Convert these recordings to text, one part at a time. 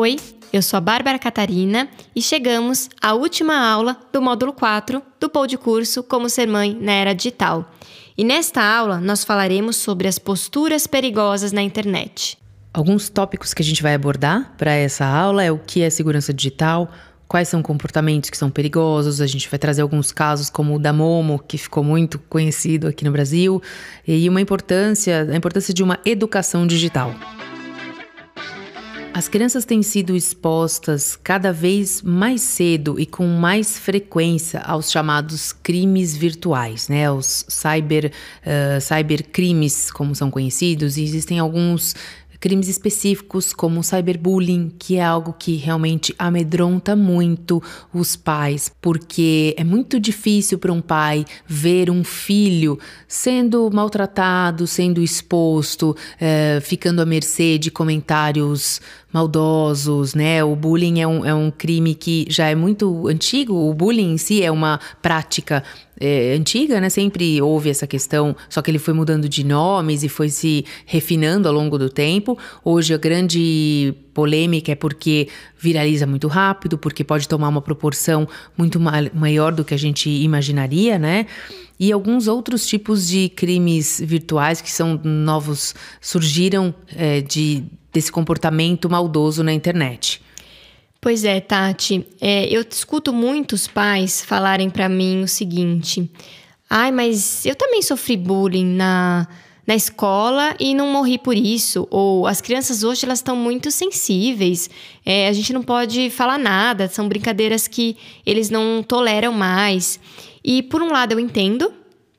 Oi, eu sou a Bárbara Catarina e chegamos à última aula do módulo 4 do Pou de Curso Como Ser Mãe na Era Digital. E nesta aula nós falaremos sobre as posturas perigosas na internet. Alguns tópicos que a gente vai abordar para essa aula é o que é segurança digital, quais são comportamentos que são perigosos. A gente vai trazer alguns casos como o da Momo, que ficou muito conhecido aqui no Brasil, e uma importância, a importância de uma educação digital. As crianças têm sido expostas cada vez mais cedo e com mais frequência aos chamados crimes virtuais, né? Os cyber, uh, cybercrimes, como são conhecidos, e existem alguns crimes específicos como o cyberbullying, que é algo que realmente amedronta muito os pais, porque é muito difícil para um pai ver um filho sendo maltratado, sendo exposto, é, ficando à mercê de comentários maldosos, né? O bullying é um, é um crime que já é muito antigo, o bullying em si é uma prática é, antiga, né? Sempre houve essa questão, só que ele foi mudando de nomes e foi se refinando ao longo do tempo. Hoje a grande polêmica é porque viraliza muito rápido, porque pode tomar uma proporção muito ma maior do que a gente imaginaria, né? E alguns outros tipos de crimes virtuais que são novos surgiram é, de desse comportamento maldoso na internet. Pois é, Tati. É, eu escuto muitos pais falarem para mim o seguinte: ai, mas eu também sofri bullying na, na escola e não morri por isso. Ou as crianças hoje elas estão muito sensíveis, é, a gente não pode falar nada, são brincadeiras que eles não toleram mais. E por um lado eu entendo,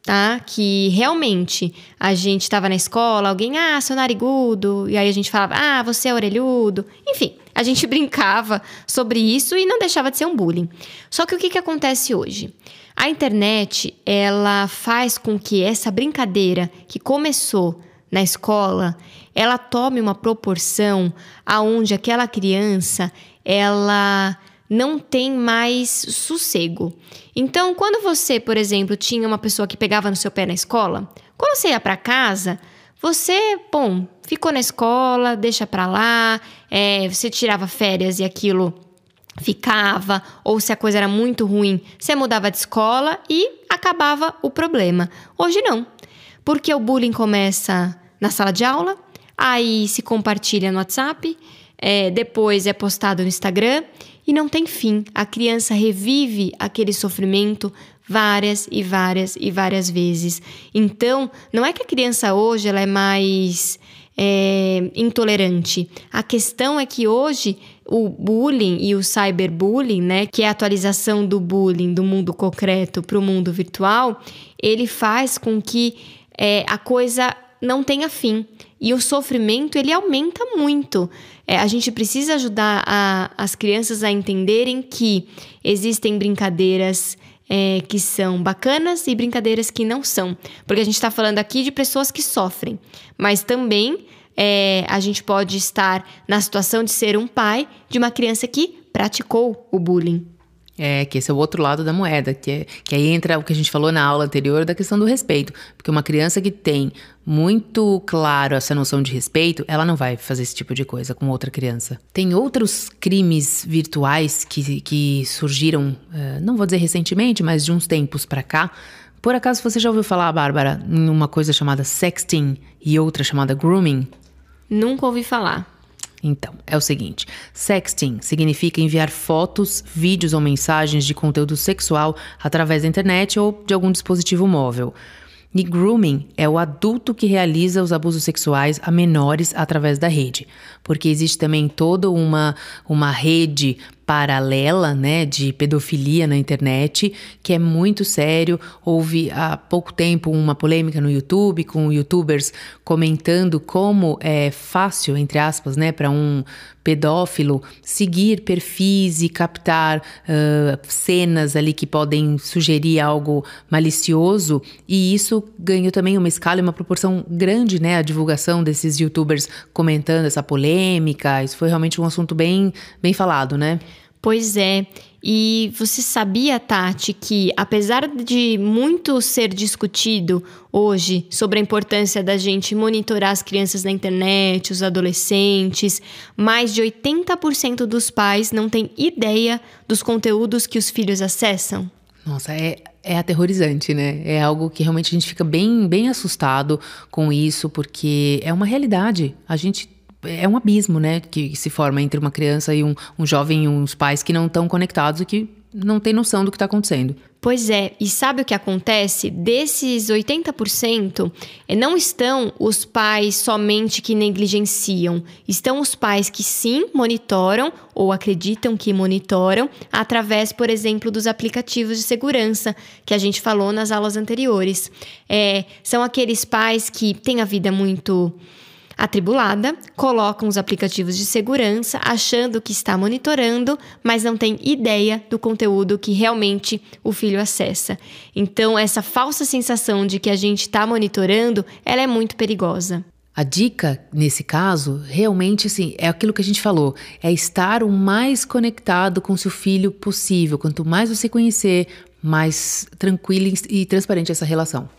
tá? Que realmente a gente estava na escola, alguém, ah, seu narigudo, e aí a gente falava, ah, você é orelhudo. Enfim, a gente brincava sobre isso e não deixava de ser um bullying. Só que o que, que acontece hoje? A internet, ela faz com que essa brincadeira que começou na escola, ela tome uma proporção aonde aquela criança, ela não tem mais sossego. Então, quando você, por exemplo, tinha uma pessoa que pegava no seu pé na escola, quando você ia para casa, você, bom, ficou na escola, deixa para lá, é, você tirava férias e aquilo ficava, ou se a coisa era muito ruim, você mudava de escola e acabava o problema. Hoje não, porque o bullying começa na sala de aula, aí se compartilha no WhatsApp, é, depois é postado no Instagram e não tem fim. A criança revive aquele sofrimento várias e várias e várias vezes. Então, não é que a criança hoje ela é mais é, intolerante. A questão é que hoje o bullying e o cyberbullying, né, que é a atualização do bullying do mundo concreto para o mundo virtual, ele faz com que é, a coisa não tenha fim. E o sofrimento ele aumenta muito. É, a gente precisa ajudar a, as crianças a entenderem que existem brincadeiras é, que são bacanas e brincadeiras que não são. Porque a gente está falando aqui de pessoas que sofrem, mas também é, a gente pode estar na situação de ser um pai de uma criança que praticou o bullying. É, que esse é o outro lado da moeda, que, é, que aí entra o que a gente falou na aula anterior da questão do respeito. Porque uma criança que tem muito claro essa noção de respeito, ela não vai fazer esse tipo de coisa com outra criança. Tem outros crimes virtuais que, que surgiram, uh, não vou dizer recentemente, mas de uns tempos para cá. Por acaso você já ouviu falar, Bárbara, em uma coisa chamada sexting e outra chamada grooming? Nunca ouvi falar. Então, é o seguinte: sexting significa enviar fotos, vídeos ou mensagens de conteúdo sexual através da internet ou de algum dispositivo móvel. E grooming é o adulto que realiza os abusos sexuais a menores através da rede, porque existe também toda uma, uma rede paralela, né, de pedofilia na internet, que é muito sério. Houve há pouco tempo uma polêmica no YouTube com youtubers comentando como é fácil, entre aspas, né, para um pedófilo seguir perfis e captar uh, cenas ali que podem sugerir algo malicioso, e isso ganhou também uma escala e uma proporção grande, né, a divulgação desses youtubers comentando essa polêmica. Isso foi realmente um assunto bem, bem falado, né? Pois é. E você sabia, Tati, que apesar de muito ser discutido hoje sobre a importância da gente monitorar as crianças na internet, os adolescentes, mais de 80% dos pais não têm ideia dos conteúdos que os filhos acessam? Nossa, é, é aterrorizante, né? É algo que realmente a gente fica bem, bem assustado com isso, porque é uma realidade. A gente é um abismo, né, que se forma entre uma criança e um, um jovem e uns pais que não estão conectados e que não têm noção do que está acontecendo. Pois é, e sabe o que acontece? Desses 80%, eh, não estão os pais somente que negligenciam, estão os pais que sim monitoram ou acreditam que monitoram através, por exemplo, dos aplicativos de segurança que a gente falou nas aulas anteriores. É, são aqueles pais que têm a vida muito Atribulada, colocam os aplicativos de segurança achando que está monitorando, mas não tem ideia do conteúdo que realmente o filho acessa. Então, essa falsa sensação de que a gente está monitorando, ela é muito perigosa. A dica, nesse caso, realmente assim, é aquilo que a gente falou: é estar o mais conectado com seu filho possível. Quanto mais você conhecer, mais tranquila e transparente essa relação.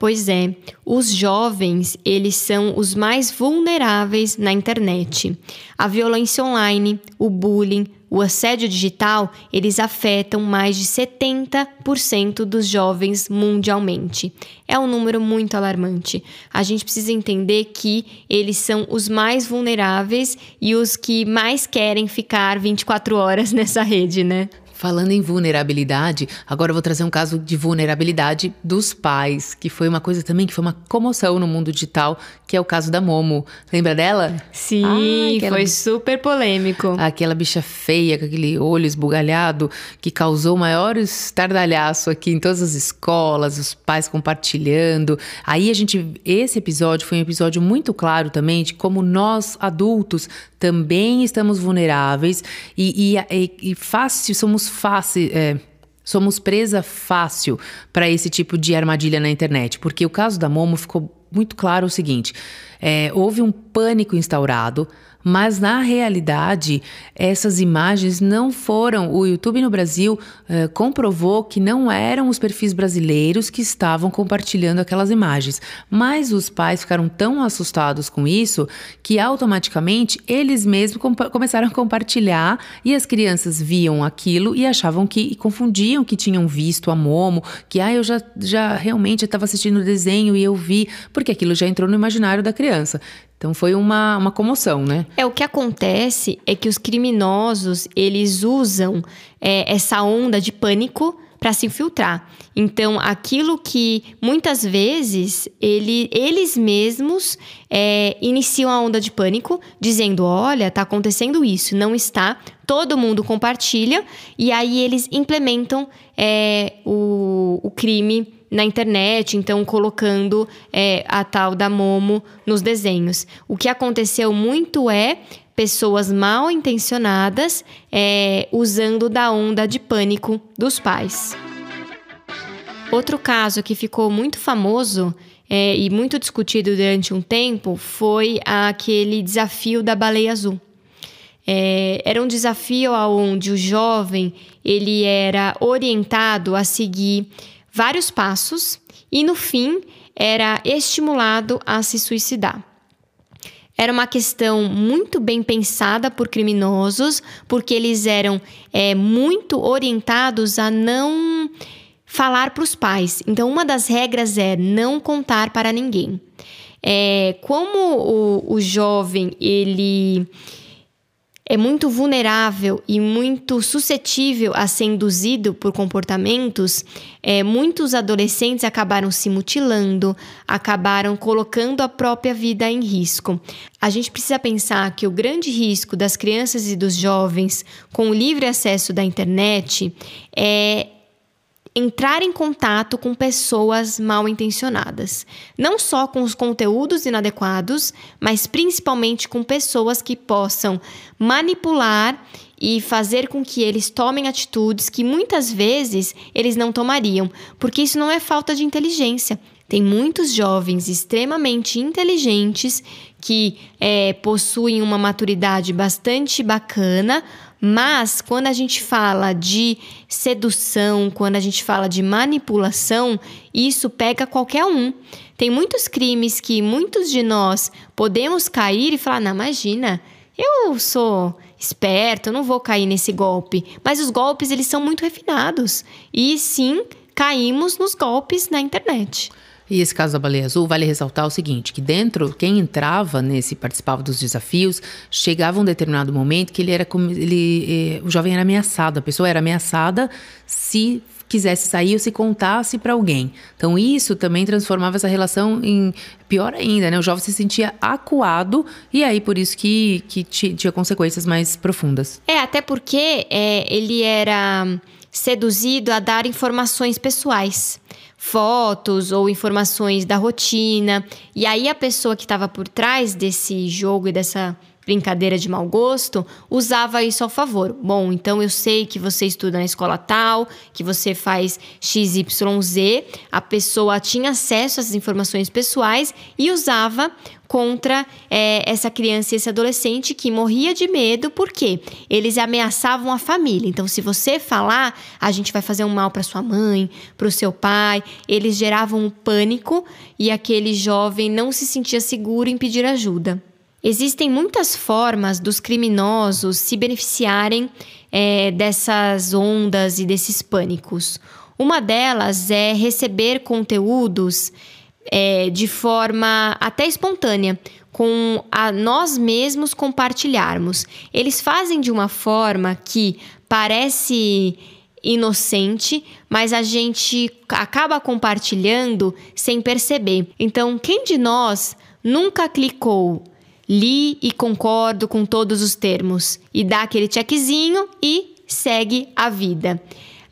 Pois é, os jovens, eles são os mais vulneráveis na internet. A violência online, o bullying, o assédio digital, eles afetam mais de 70% dos jovens mundialmente. É um número muito alarmante. A gente precisa entender que eles são os mais vulneráveis e os que mais querem ficar 24 horas nessa rede, né? Falando em vulnerabilidade, agora eu vou trazer um caso de vulnerabilidade dos pais, que foi uma coisa também que foi uma comoção no mundo digital, que é o caso da Momo. Lembra dela? Sim, Ai, aquela... foi super polêmico. Aquela bicha feia, com aquele olho esbugalhado, que causou maior estardalhaço aqui em todas as escolas, os pais compartilhando. Aí a gente, esse episódio foi um episódio muito claro também de como nós adultos também estamos vulneráveis e, e, e, fácil, somos fácil. É, somos presa fácil para esse tipo de armadilha na internet, porque o caso da Momo ficou muito claro o seguinte: é, houve um pânico instaurado mas na realidade, essas imagens não foram. O YouTube no Brasil eh, comprovou que não eram os perfis brasileiros que estavam compartilhando aquelas imagens. Mas os pais ficaram tão assustados com isso que automaticamente eles mesmos com começaram a compartilhar e as crianças viam aquilo e achavam que e confundiam que tinham visto a Momo, que ah, eu já, já realmente estava assistindo o desenho e eu vi, porque aquilo já entrou no imaginário da criança. Então foi uma, uma comoção, né? É, o que acontece é que os criminosos, eles usam é, essa onda de pânico para se infiltrar. Então, aquilo que muitas vezes ele, eles mesmos é, iniciam a onda de pânico, dizendo: olha, está acontecendo isso, não está. Todo mundo compartilha, e aí eles implementam é, o, o crime na internet, então colocando é, a tal da Momo nos desenhos. O que aconteceu muito é pessoas mal intencionadas é, usando da onda de pânico dos pais. Outro caso que ficou muito famoso é, e muito discutido durante um tempo foi aquele desafio da baleia azul. É, era um desafio onde o jovem ele era orientado a seguir vários passos e, no fim, era estimulado a se suicidar. Era uma questão muito bem pensada por criminosos, porque eles eram é, muito orientados a não falar para os pais. Então, uma das regras é não contar para ninguém. É, como o, o jovem ele é muito vulnerável e muito suscetível a ser induzido por comportamentos, é, muitos adolescentes acabaram se mutilando, acabaram colocando a própria vida em risco. A gente precisa pensar que o grande risco das crianças e dos jovens com o livre acesso da internet é entrar em contato com pessoas mal intencionadas. Não só com os conteúdos inadequados, mas principalmente com pessoas que possam manipular e fazer com que eles tomem atitudes que muitas vezes eles não tomariam, porque isso não é falta de inteligência. Tem muitos jovens extremamente inteligentes que é, possuem uma maturidade bastante bacana, mas quando a gente fala de sedução, quando a gente fala de manipulação, isso pega qualquer um. Tem muitos crimes que muitos de nós podemos cair e falar: não, imagina, eu sou esperto, eu não vou cair nesse golpe. Mas os golpes, eles são muito refinados. E sim, caímos nos golpes na internet. E esse caso da baleia azul vale ressaltar o seguinte: que dentro, quem entrava nesse, participava dos desafios, chegava um determinado momento que ele era como. Ele, eh, o jovem era ameaçado, a pessoa era ameaçada se quisesse sair ou se contasse para alguém. Então isso também transformava essa relação em pior ainda, né? O jovem se sentia acuado e aí por isso que, que tinha consequências mais profundas. É, até porque é, ele era seduzido a dar informações pessoais fotos ou informações da rotina. E aí a pessoa que estava por trás desse jogo e dessa brincadeira de mau gosto, usava isso ao favor. Bom, então eu sei que você estuda na escola tal, que você faz XYZ, a pessoa tinha acesso a essas informações pessoais e usava contra é, essa criança e esse adolescente que morria de medo, porque eles ameaçavam a família. Então, se você falar, a gente vai fazer um mal para sua mãe, para o seu pai, eles geravam um pânico e aquele jovem não se sentia seguro em pedir ajuda. Existem muitas formas dos criminosos se beneficiarem é, dessas ondas e desses pânicos. Uma delas é receber conteúdos é, de forma até espontânea, com a nós mesmos compartilharmos. Eles fazem de uma forma que parece inocente, mas a gente acaba compartilhando sem perceber. Então, quem de nós nunca clicou li e concordo com todos os termos e dá aquele checkzinho e segue a vida.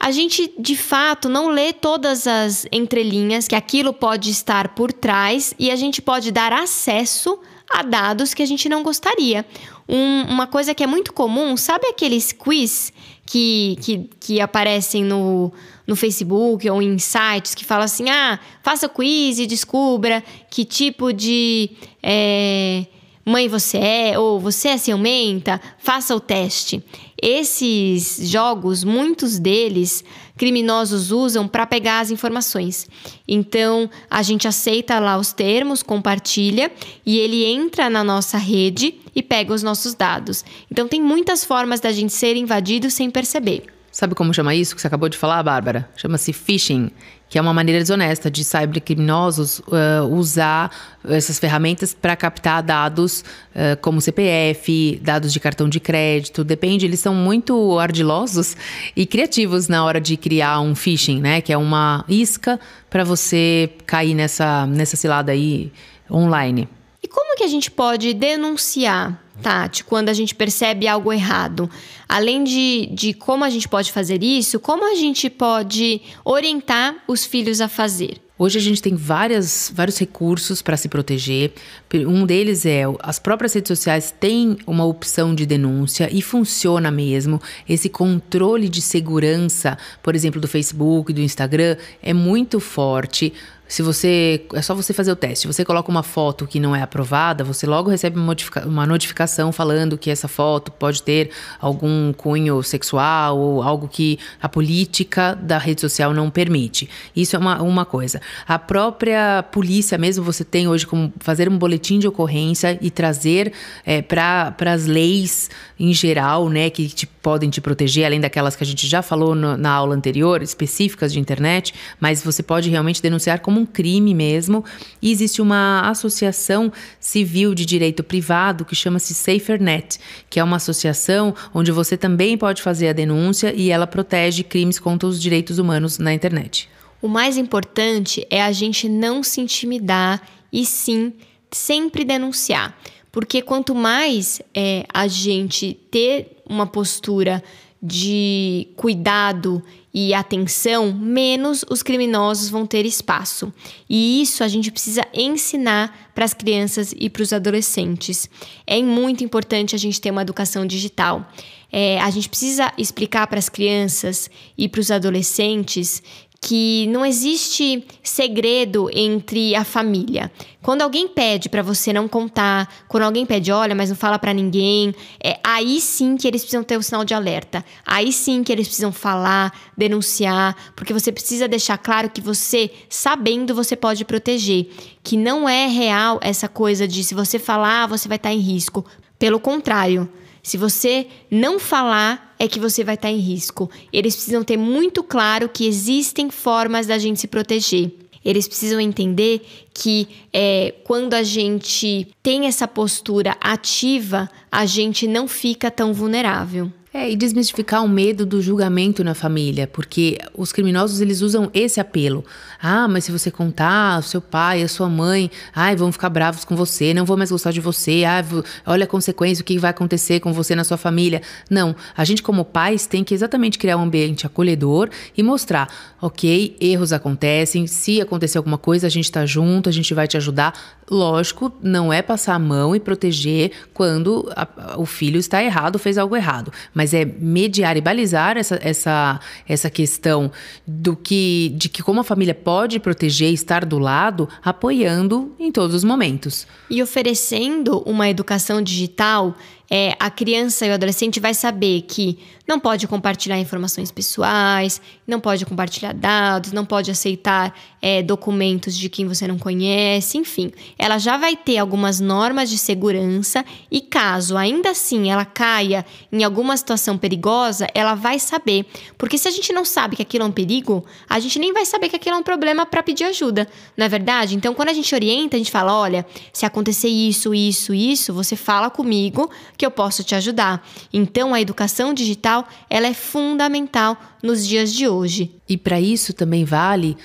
A gente de fato não lê todas as entrelinhas que aquilo pode estar por trás e a gente pode dar acesso a dados que a gente não gostaria. Um, uma coisa que é muito comum, sabe aqueles quiz que, que, que aparecem no, no Facebook ou em sites que falam assim: ah, faça quiz e descubra que tipo de. É, mãe você é ou você é ciumenta, faça o teste. Esses jogos, muitos deles, criminosos usam para pegar as informações. Então, a gente aceita lá os termos, compartilha e ele entra na nossa rede e pega os nossos dados. Então, tem muitas formas da gente ser invadido sem perceber. Sabe como chama isso que você acabou de falar, Bárbara? Chama-se phishing, que é uma maneira desonesta de cybercriminosos uh, usar essas ferramentas para captar dados uh, como CPF, dados de cartão de crédito, depende, eles são muito ardilosos e criativos na hora de criar um phishing, né? Que é uma isca para você cair nessa, nessa cilada aí online. E como que a gente pode denunciar Tati, quando a gente percebe algo errado? Além de, de como a gente pode fazer isso, como a gente pode orientar os filhos a fazer? Hoje a gente tem várias, vários recursos para se proteger. Um deles é as próprias redes sociais têm uma opção de denúncia e funciona mesmo. Esse controle de segurança, por exemplo, do Facebook, do Instagram, é muito forte. Se você. É só você fazer o teste. Você coloca uma foto que não é aprovada, você logo recebe uma, uma notificação falando que essa foto pode ter algum cunho sexual ou algo que a política da rede social não permite. Isso é uma, uma coisa. A própria polícia mesmo, você tem hoje como fazer um boletim de ocorrência e trazer é, para as leis em geral, né, que te, podem te proteger, além daquelas que a gente já falou no, na aula anterior, específicas de internet, mas você pode realmente denunciar como um crime mesmo. E existe uma associação civil de direito privado que chama-se SaferNet, que é uma associação onde você também pode fazer a denúncia e ela protege crimes contra os direitos humanos na internet. O mais importante é a gente não se intimidar e sim sempre denunciar. Porque quanto mais é, a gente ter uma postura de cuidado e atenção, menos os criminosos vão ter espaço. E isso a gente precisa ensinar para as crianças e para os adolescentes. É muito importante a gente ter uma educação digital. É, a gente precisa explicar para as crianças e para os adolescentes que não existe segredo entre a família. Quando alguém pede para você não contar, quando alguém pede, olha, mas não fala para ninguém, é aí sim que eles precisam ter o sinal de alerta. Aí sim que eles precisam falar, denunciar, porque você precisa deixar claro que você, sabendo, você pode proteger, que não é real essa coisa de se você falar, você vai estar em risco. Pelo contrário, se você não falar, é que você vai estar em risco. Eles precisam ter muito claro que existem formas da gente se proteger. Eles precisam entender que é, quando a gente tem essa postura ativa, a gente não fica tão vulnerável. É, e desmistificar o medo do julgamento na família, porque os criminosos eles usam esse apelo. Ah, mas se você contar, o seu pai, a sua mãe, ai, vão ficar bravos com você, não vão mais gostar de você, ah, olha a consequência, o que vai acontecer com você na sua família. Não, a gente como pais tem que exatamente criar um ambiente acolhedor e mostrar, ok, erros acontecem, se acontecer alguma coisa, a gente está junto, a gente vai te ajudar. Lógico, não é passar a mão e proteger quando a, o filho está errado, fez algo errado mas é mediar e balizar essa, essa, essa questão do que, de que como a família pode proteger estar do lado, apoiando em todos os momentos. E oferecendo uma educação digital é, a criança e o adolescente vai saber que não pode compartilhar informações pessoais, não pode compartilhar dados, não pode aceitar é, documentos de quem você não conhece, enfim. Ela já vai ter algumas normas de segurança e caso ainda assim ela caia em alguma situação perigosa, ela vai saber. Porque se a gente não sabe que aquilo é um perigo, a gente nem vai saber que aquilo é um problema para pedir ajuda, não é verdade? Então, quando a gente orienta, a gente fala: olha, se acontecer isso, isso, isso, você fala comigo que eu posso te ajudar. Então, a educação digital ela é fundamental nos dias de hoje. E para isso também vale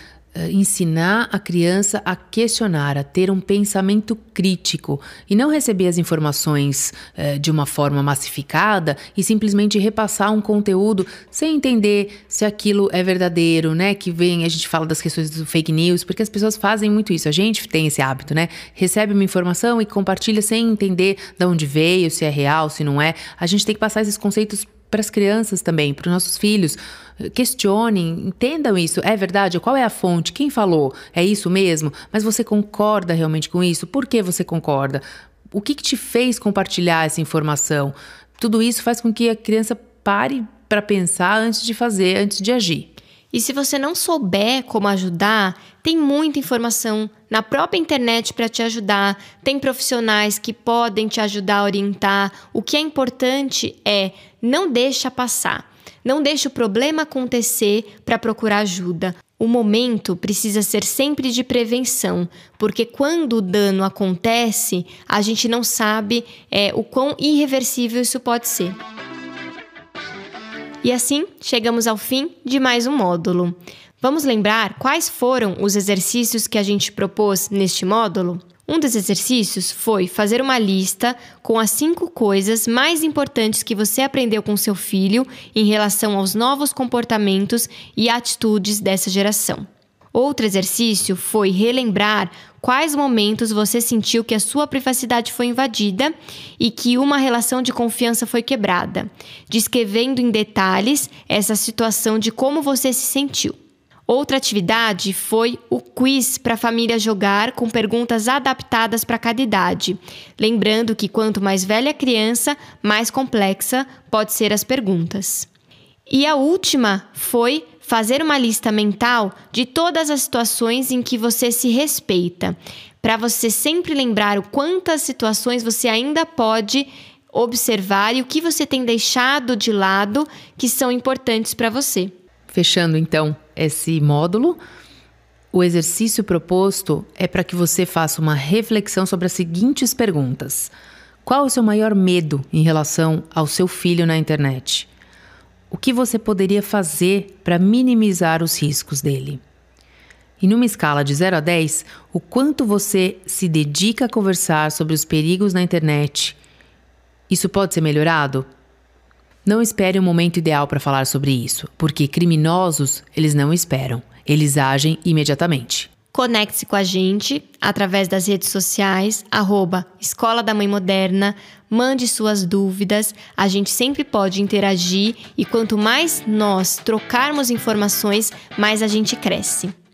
ensinar a criança a questionar, a ter um pensamento crítico e não receber as informações uh, de uma forma massificada e simplesmente repassar um conteúdo sem entender se aquilo é verdadeiro, né? Que vem, a gente fala das questões do fake news, porque as pessoas fazem muito isso. A gente tem esse hábito, né? Recebe uma informação e compartilha sem entender de onde veio, se é real, se não é. A gente tem que passar esses conceitos para as crianças também, para os nossos filhos. Questionem, entendam isso. É verdade? Qual é a fonte? Quem falou? É isso mesmo? Mas você concorda realmente com isso? Por que você concorda? O que, que te fez compartilhar essa informação? Tudo isso faz com que a criança pare para pensar antes de fazer, antes de agir. E se você não souber como ajudar, tem muita informação na própria internet para te ajudar. Tem profissionais que podem te ajudar a orientar. O que é importante é não deixa passar. Não deixe o problema acontecer para procurar ajuda. O momento precisa ser sempre de prevenção, porque quando o dano acontece, a gente não sabe é, o quão irreversível isso pode ser. E assim, chegamos ao fim de mais um módulo. Vamos lembrar quais foram os exercícios que a gente propôs neste módulo? Um dos exercícios foi fazer uma lista com as cinco coisas mais importantes que você aprendeu com seu filho em relação aos novos comportamentos e atitudes dessa geração. Outro exercício foi relembrar quais momentos você sentiu que a sua privacidade foi invadida e que uma relação de confiança foi quebrada, descrevendo em detalhes essa situação de como você se sentiu. Outra atividade foi o quiz para a família jogar com perguntas adaptadas para cada idade. Lembrando que quanto mais velha a criança, mais complexa pode ser as perguntas. E a última foi fazer uma lista mental de todas as situações em que você se respeita, para você sempre lembrar o quantas situações você ainda pode observar e o que você tem deixado de lado que são importantes para você. Fechando então esse módulo, o exercício proposto é para que você faça uma reflexão sobre as seguintes perguntas: Qual o seu maior medo em relação ao seu filho na internet? O que você poderia fazer para minimizar os riscos dele? E numa escala de 0 a 10, o quanto você se dedica a conversar sobre os perigos na internet? Isso pode ser melhorado? Não espere o um momento ideal para falar sobre isso, porque criminosos, eles não esperam, eles agem imediatamente. Conecte-se com a gente através das redes sociais, arroba Escola da Mãe Moderna, mande suas dúvidas, a gente sempre pode interagir e quanto mais nós trocarmos informações, mais a gente cresce.